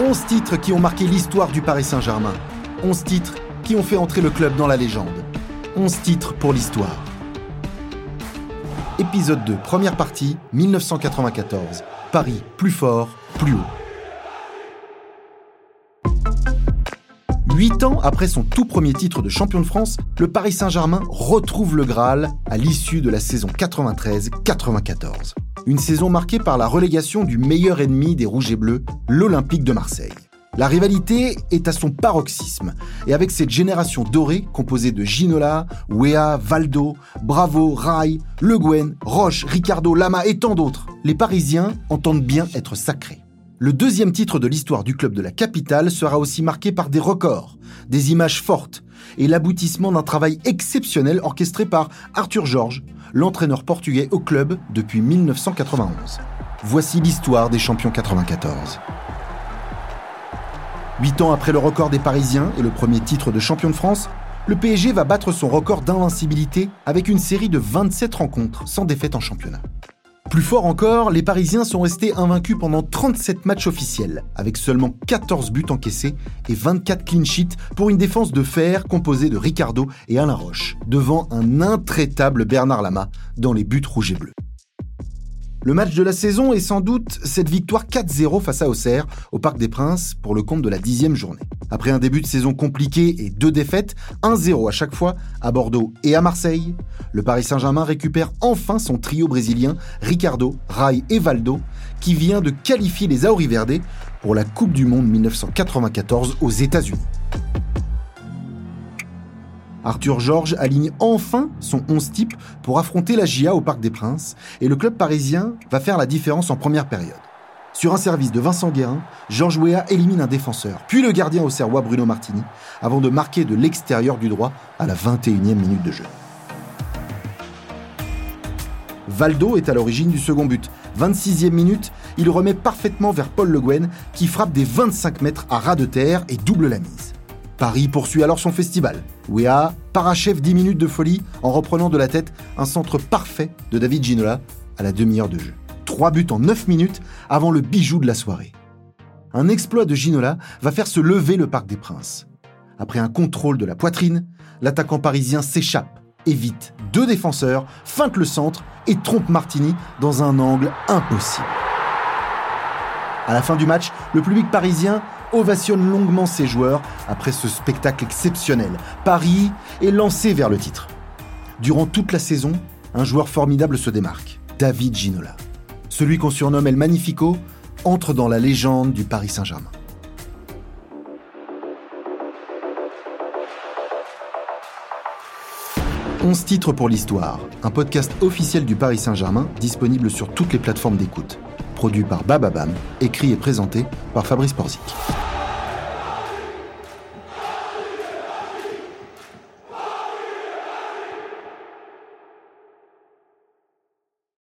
11 titres qui ont marqué l'histoire du Paris Saint-Germain. 11 titres qui ont fait entrer le club dans la légende. 11 titres pour l'histoire. Épisode 2, première partie, 1994. Paris, plus fort, plus haut. Huit ans après son tout premier titre de champion de France, le Paris Saint-Germain retrouve le Graal à l'issue de la saison 93-94. Une saison marquée par la relégation du meilleur ennemi des Rouges et Bleus, l'Olympique de Marseille. La rivalité est à son paroxysme, et avec cette génération dorée composée de Ginola, Wea, Valdo, Bravo, Rai, Le Guen, Roche, Ricardo, Lama et tant d'autres, les Parisiens entendent bien être sacrés. Le deuxième titre de l'histoire du club de la capitale sera aussi marqué par des records, des images fortes et l'aboutissement d'un travail exceptionnel orchestré par Arthur Georges, l'entraîneur portugais au club depuis 1991. Voici l'histoire des champions 94. Huit ans après le record des Parisiens et le premier titre de champion de France, le PSG va battre son record d'invincibilité avec une série de 27 rencontres sans défaite en championnat. Plus fort encore, les Parisiens sont restés invaincus pendant 37 matchs officiels, avec seulement 14 buts encaissés et 24 clean sheets pour une défense de fer composée de Ricardo et Alain Roche, devant un intraitable Bernard Lama dans les buts rouges et bleus. Le match de la saison est sans doute cette victoire 4-0 face à Auxerre au Parc des Princes pour le compte de la dixième journée. Après un début de saison compliqué et deux défaites, 1-0 à chaque fois à Bordeaux et à Marseille, le Paris Saint-Germain récupère enfin son trio brésilien Ricardo, Rai et Valdo qui vient de qualifier les Auriverde pour la Coupe du Monde 1994 aux États-Unis. Arthur Georges aligne enfin son 11 type pour affronter la GIA au Parc des Princes et le club parisien va faire la différence en première période. Sur un service de Vincent Guérin, Georges Weah élimine un défenseur, puis le gardien au serrois Bruno Martini, avant de marquer de l'extérieur du droit à la 21e minute de jeu. Valdo est à l'origine du second but. 26e minute, il remet parfaitement vers Paul Le Guen, qui frappe des 25 mètres à ras de terre et double la mise. Paris poursuit alors son festival. Wea parachève 10 minutes de folie en reprenant de la tête un centre parfait de David Ginola à la demi-heure de jeu. Trois buts en 9 minutes avant le bijou de la soirée. Un exploit de Ginola va faire se lever le Parc des Princes. Après un contrôle de la poitrine, l'attaquant parisien s'échappe, évite deux défenseurs, feinte le centre et trompe Martini dans un angle impossible. À la fin du match, le public parisien ovationne longuement ses joueurs après ce spectacle exceptionnel. Paris est lancé vers le titre. Durant toute la saison, un joueur formidable se démarque, David Ginola. Celui qu'on surnomme El Magnifico entre dans la légende du Paris Saint-Germain. « 11 titres pour l'histoire, un podcast officiel du Paris Saint-Germain disponible sur toutes les plateformes d'écoute. Produit par Bababam, écrit et présenté par Fabrice Porzic.